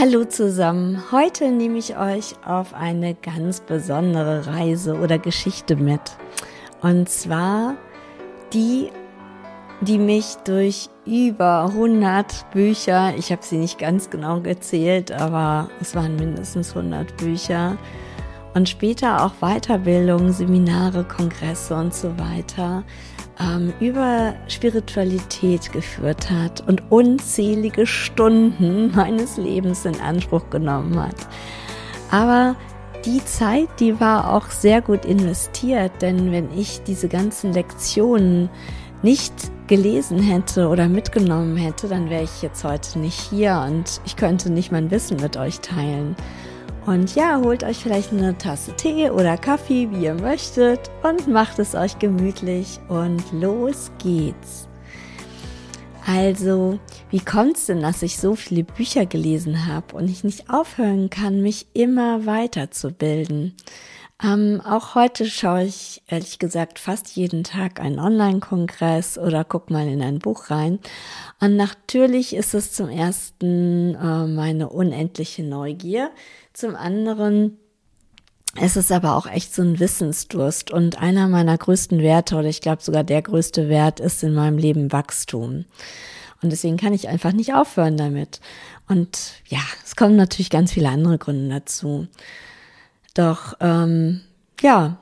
Hallo zusammen. Heute nehme ich euch auf eine ganz besondere Reise oder Geschichte mit. Und zwar die, die mich durch über 100 Bücher, ich habe sie nicht ganz genau gezählt, aber es waren mindestens 100 Bücher und später auch Weiterbildung, Seminare, Kongresse und so weiter ähm, über Spiritualität geführt hat und unzählige Stunden meines Lebens in Anspruch genommen hat. Aber die Zeit, die war auch sehr gut investiert, denn wenn ich diese ganzen Lektionen nicht gelesen hätte oder mitgenommen hätte, dann wäre ich jetzt heute nicht hier und ich könnte nicht mein Wissen mit euch teilen. Und ja, holt euch vielleicht eine Tasse Tee oder Kaffee, wie ihr möchtet, und macht es euch gemütlich und los geht's. Also, wie kommt's denn, dass ich so viele Bücher gelesen habe und ich nicht aufhören kann, mich immer weiterzubilden? Ähm, auch heute schaue ich ehrlich gesagt fast jeden Tag einen Online-Kongress oder guck mal in ein Buch rein. Und natürlich ist es zum ersten äh, meine unendliche Neugier, zum anderen es ist aber auch echt so ein Wissensdurst und einer meiner größten Werte oder ich glaube sogar der größte Wert ist in meinem Leben Wachstum. Und deswegen kann ich einfach nicht aufhören damit. Und ja, es kommen natürlich ganz viele andere Gründe dazu. Doch ähm, ja,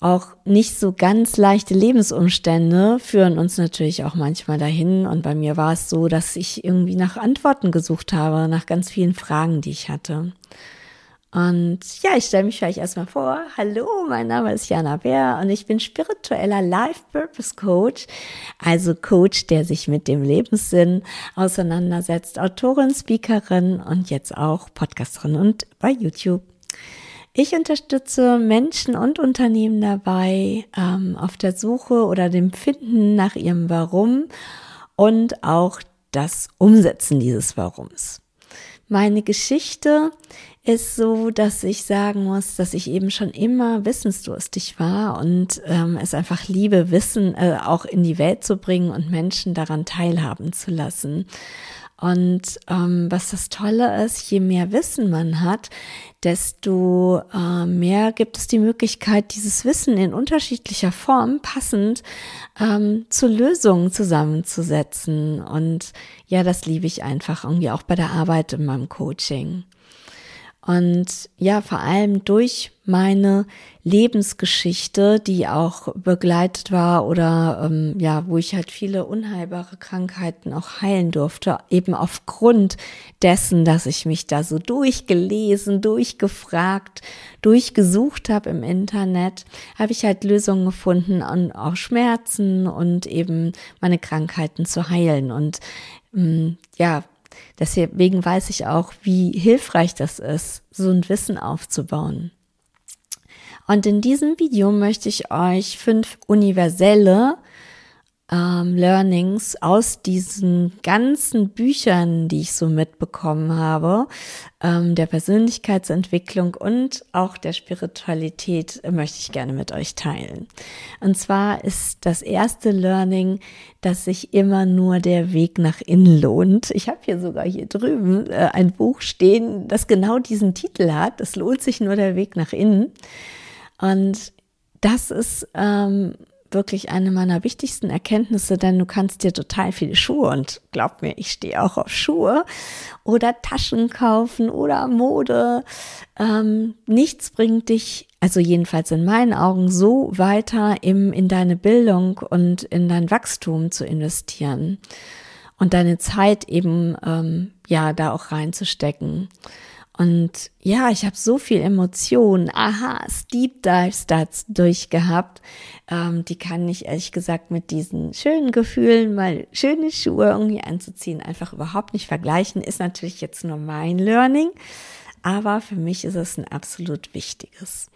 auch nicht so ganz leichte Lebensumstände führen uns natürlich auch manchmal dahin. Und bei mir war es so, dass ich irgendwie nach Antworten gesucht habe, nach ganz vielen Fragen, die ich hatte. Und ja, ich stelle mich vielleicht erstmal vor. Hallo, mein Name ist Jana Bär und ich bin spiritueller Life Purpose Coach, also Coach, der sich mit dem Lebenssinn auseinandersetzt, Autorin, Speakerin und jetzt auch Podcasterin und bei YouTube. Ich unterstütze Menschen und Unternehmen dabei ähm, auf der Suche oder dem Finden nach ihrem Warum und auch das Umsetzen dieses Warums. Meine Geschichte ist so, dass ich sagen muss, dass ich eben schon immer wissensdurstig war und ähm, es einfach liebe, Wissen äh, auch in die Welt zu bringen und Menschen daran teilhaben zu lassen. Und ähm, was das Tolle ist, je mehr Wissen man hat, desto äh, mehr gibt es die Möglichkeit, dieses Wissen in unterschiedlicher Form passend ähm, zu Lösungen zusammenzusetzen. Und ja, das liebe ich einfach irgendwie auch bei der Arbeit in meinem Coaching. Und ja, vor allem durch meine Lebensgeschichte, die auch begleitet war oder ähm, ja, wo ich halt viele unheilbare Krankheiten auch heilen durfte, eben aufgrund dessen, dass ich mich da so durchgelesen, durchgefragt, durchgesucht habe im Internet, habe ich halt Lösungen gefunden, an auch Schmerzen und eben meine Krankheiten zu heilen. Und ähm, ja, Deswegen weiß ich auch, wie hilfreich das ist, so ein Wissen aufzubauen. Und in diesem Video möchte ich euch fünf universelle ähm, Learnings aus diesen ganzen Büchern, die ich so mitbekommen habe, ähm, der Persönlichkeitsentwicklung und auch der Spiritualität, möchte ich gerne mit euch teilen. Und zwar ist das erste Learning, dass sich immer nur der Weg nach innen lohnt. Ich habe hier sogar hier drüben äh, ein Buch stehen, das genau diesen Titel hat. Es lohnt sich nur der Weg nach innen. Und das ist ähm, wirklich eine meiner wichtigsten Erkenntnisse, denn du kannst dir total viele Schuhe und glaub mir, ich stehe auch auf Schuhe oder Taschen kaufen oder Mode. Ähm, nichts bringt dich, also jedenfalls in meinen Augen, so weiter im, in deine Bildung und in dein Wachstum zu investieren und deine Zeit eben ähm, ja da auch reinzustecken. Und ja, ich habe so viel Emotionen, aha, Deep Dives dazu durchgehabt. Ähm, die kann ich ehrlich gesagt mit diesen schönen Gefühlen, mal schöne Schuhe irgendwie anzuziehen, einfach überhaupt nicht vergleichen. Ist natürlich jetzt nur mein Learning, aber für mich ist es ein absolut wichtiges.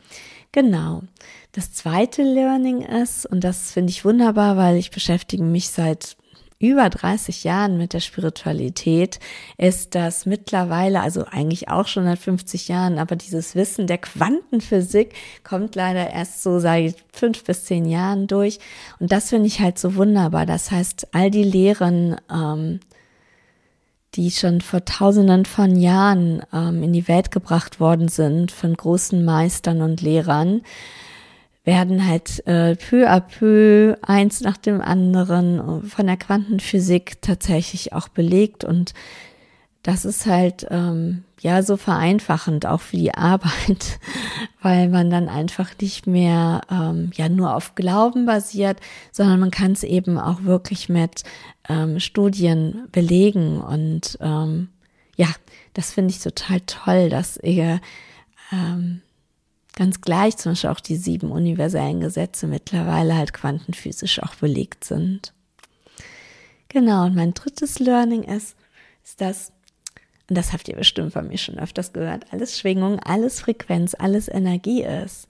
Genau. Das zweite Learning ist, und das finde ich wunderbar, weil ich beschäftige mich seit über 30 Jahren mit der Spiritualität ist das mittlerweile, also eigentlich auch schon seit 50 Jahren, aber dieses Wissen der Quantenphysik kommt leider erst so seit fünf bis zehn Jahren durch. Und das finde ich halt so wunderbar. Das heißt, all die Lehren, ähm, die schon vor tausenden von Jahren ähm, in die Welt gebracht worden sind von großen Meistern und Lehrern, werden halt äh, peu à peu eins nach dem anderen von der Quantenphysik tatsächlich auch belegt. Und das ist halt ähm, ja so vereinfachend auch für die Arbeit, weil man dann einfach nicht mehr ähm, ja nur auf Glauben basiert, sondern man kann es eben auch wirklich mit ähm, Studien belegen. Und ähm, ja, das finde ich total toll, dass ihr ähm, ganz gleich zum Beispiel auch die sieben universellen Gesetze mittlerweile halt quantenphysisch auch belegt sind. Genau, und mein drittes Learning ist, ist das, und das habt ihr bestimmt von mir schon öfters gehört, alles Schwingung, alles Frequenz, alles Energie ist.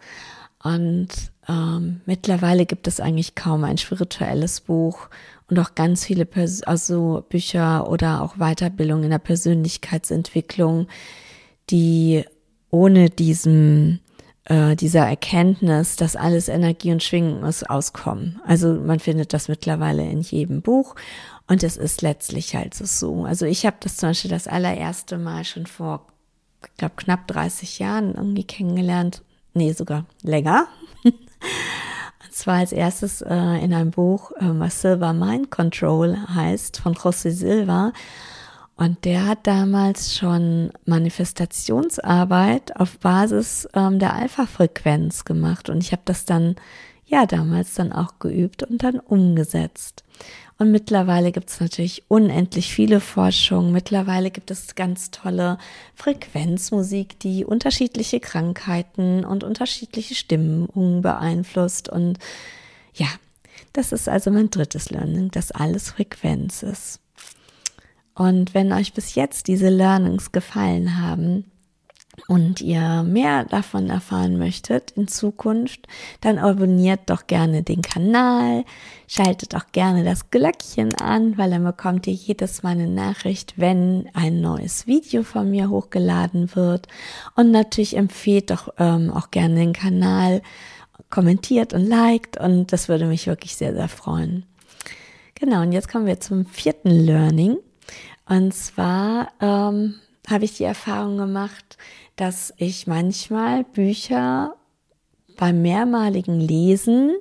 Und ähm, mittlerweile gibt es eigentlich kaum ein spirituelles Buch und auch ganz viele Pers also Bücher oder auch Weiterbildung in der Persönlichkeitsentwicklung, die ohne diesen äh, dieser Erkenntnis, dass alles Energie und Schwingung ist, auskommen. Also man findet das mittlerweile in jedem Buch und es ist letztlich halt so. Also ich habe das zum Beispiel das allererste Mal schon vor, ich glaube, knapp 30 Jahren irgendwie kennengelernt. Nee, sogar länger. und zwar als erstes äh, in einem Buch, äh, was Silver Mind Control heißt, von José Silva. Und der hat damals schon Manifestationsarbeit auf Basis ähm, der Alpha-Frequenz gemacht. Und ich habe das dann, ja, damals dann auch geübt und dann umgesetzt. Und mittlerweile gibt es natürlich unendlich viele Forschungen. Mittlerweile gibt es ganz tolle Frequenzmusik, die unterschiedliche Krankheiten und unterschiedliche Stimmungen beeinflusst. Und ja, das ist also mein drittes Learning, dass alles Frequenz ist. Und wenn euch bis jetzt diese Learnings gefallen haben und ihr mehr davon erfahren möchtet in Zukunft, dann abonniert doch gerne den Kanal, schaltet auch gerne das Glöckchen an, weil dann bekommt ihr jedes Mal eine Nachricht, wenn ein neues Video von mir hochgeladen wird. Und natürlich empfehlt doch ähm, auch gerne den Kanal, kommentiert und liked und das würde mich wirklich sehr, sehr freuen. Genau, und jetzt kommen wir zum vierten Learning. Und zwar ähm, habe ich die Erfahrung gemacht, dass ich manchmal Bücher beim mehrmaligen Lesen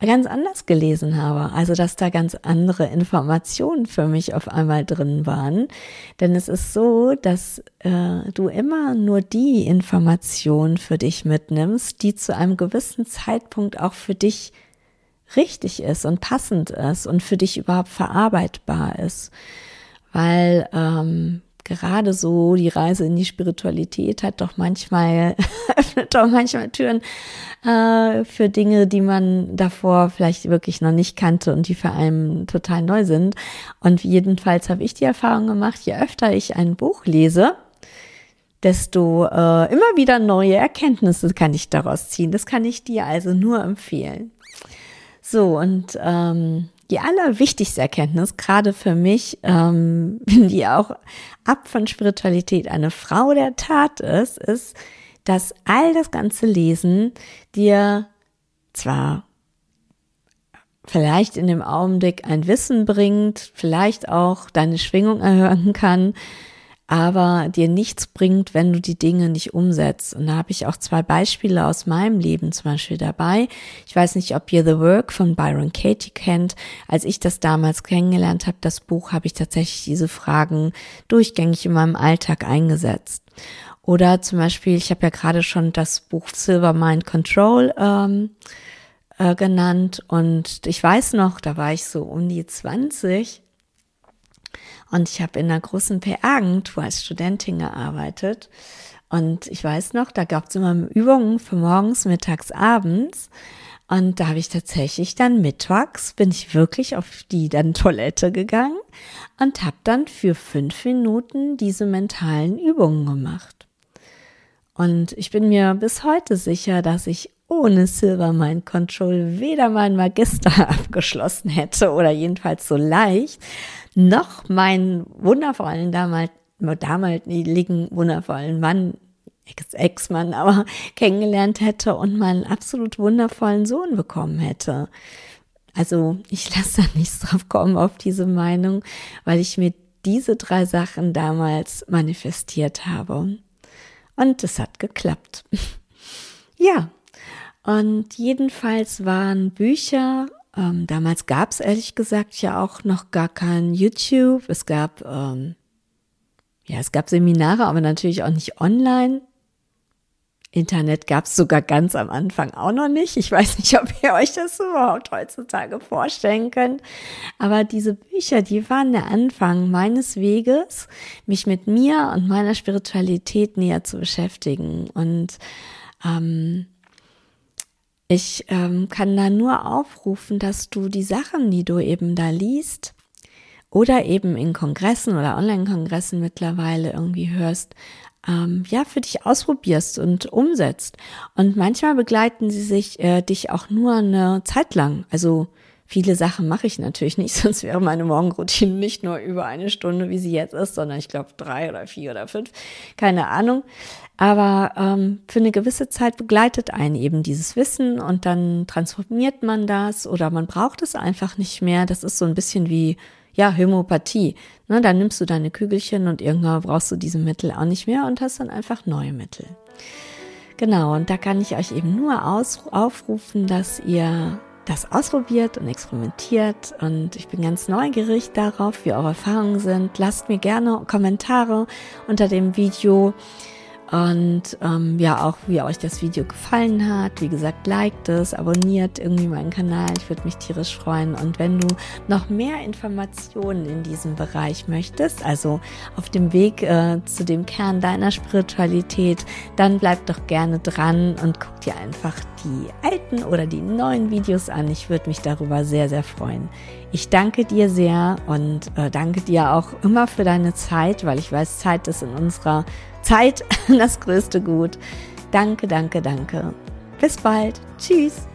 ganz anders gelesen habe. Also, dass da ganz andere Informationen für mich auf einmal drin waren. Denn es ist so, dass äh, du immer nur die Informationen für dich mitnimmst, die zu einem gewissen Zeitpunkt auch für dich richtig ist und passend ist und für dich überhaupt verarbeitbar ist weil ähm, gerade so die Reise in die Spiritualität hat doch manchmal, öffnet doch manchmal Türen äh, für Dinge, die man davor vielleicht wirklich noch nicht kannte und die für einen total neu sind. Und jedenfalls habe ich die Erfahrung gemacht, je öfter ich ein Buch lese, desto äh, immer wieder neue Erkenntnisse kann ich daraus ziehen. Das kann ich dir also nur empfehlen. So, und ähm, die allerwichtigste Erkenntnis, gerade für mich, ähm, die auch ab von Spiritualität eine Frau der Tat ist, ist, dass all das ganze Lesen dir zwar vielleicht in dem Augenblick ein Wissen bringt, vielleicht auch deine Schwingung erhöhen kann, aber dir nichts bringt, wenn du die Dinge nicht umsetzt. Und da habe ich auch zwei Beispiele aus meinem Leben zum Beispiel dabei. Ich weiß nicht, ob ihr The Work von Byron Katie kennt. Als ich das damals kennengelernt habe, das Buch, habe ich tatsächlich diese Fragen durchgängig in meinem Alltag eingesetzt. Oder zum Beispiel, ich habe ja gerade schon das Buch Silver Mind Control ähm, äh, genannt. Und ich weiß noch, da war ich so um die 20 und ich habe in einer großen PR-Agentur als Studentin gearbeitet. Und ich weiß noch, da gab es immer Übungen für morgens, mittags, abends. Und da habe ich tatsächlich dann mittags, bin ich wirklich auf die dann Toilette gegangen und habe dann für fünf Minuten diese mentalen Übungen gemacht. Und ich bin mir bis heute sicher, dass ich ohne Silver Mind Control weder meinen Magister abgeschlossen hätte oder jedenfalls so leicht, noch meinen wundervollen damals, damaligen wundervollen Mann, Ex-Mann, aber kennengelernt hätte und meinen absolut wundervollen Sohn bekommen hätte. Also ich lasse da nichts drauf kommen auf diese Meinung, weil ich mir diese drei Sachen damals manifestiert habe. Und es hat geklappt. ja, und jedenfalls waren Bücher, ähm, damals gab es ehrlich gesagt ja auch noch gar kein YouTube. Es gab, ähm, ja, es gab Seminare, aber natürlich auch nicht online. Internet gab es sogar ganz am Anfang auch noch nicht. Ich weiß nicht, ob ihr euch das überhaupt heutzutage vorstellen könnt. Aber diese Bücher, die waren der Anfang meines Weges, mich mit mir und meiner Spiritualität näher zu beschäftigen. Und ähm, ich ähm, kann da nur aufrufen, dass du die Sachen, die du eben da liest, oder eben in Kongressen oder Online-Kongressen mittlerweile irgendwie hörst, ähm, ja, für dich ausprobierst und umsetzt. Und manchmal begleiten sie sich äh, dich auch nur eine Zeit lang. Also viele Sachen mache ich natürlich nicht, sonst wäre meine Morgenroutine nicht nur über eine Stunde, wie sie jetzt ist, sondern ich glaube drei oder vier oder fünf, keine Ahnung. Aber ähm, für eine gewisse Zeit begleitet einen eben dieses Wissen und dann transformiert man das oder man braucht es einfach nicht mehr. Das ist so ein bisschen wie ja, Homöopathie. Ne, dann nimmst du deine Kügelchen und irgendwann brauchst du diese Mittel auch nicht mehr und hast dann einfach neue Mittel. Genau, und da kann ich euch eben nur aus, aufrufen, dass ihr das ausprobiert und experimentiert und ich bin ganz neugierig darauf, wie eure Erfahrungen sind. Lasst mir gerne Kommentare unter dem Video und ähm, ja, auch wie euch das Video gefallen hat. Wie gesagt, liked es, abonniert irgendwie meinen Kanal. Ich würde mich tierisch freuen. Und wenn du noch mehr Informationen in diesem Bereich möchtest, also auf dem Weg äh, zu dem Kern deiner Spiritualität, dann bleib doch gerne dran und guck dir einfach die alten oder die neuen Videos an. Ich würde mich darüber sehr, sehr freuen. Ich danke dir sehr und äh, danke dir auch immer für deine Zeit, weil ich weiß, Zeit ist in unserer Zeit das größte Gut. Danke, danke, danke. Bis bald. Tschüss.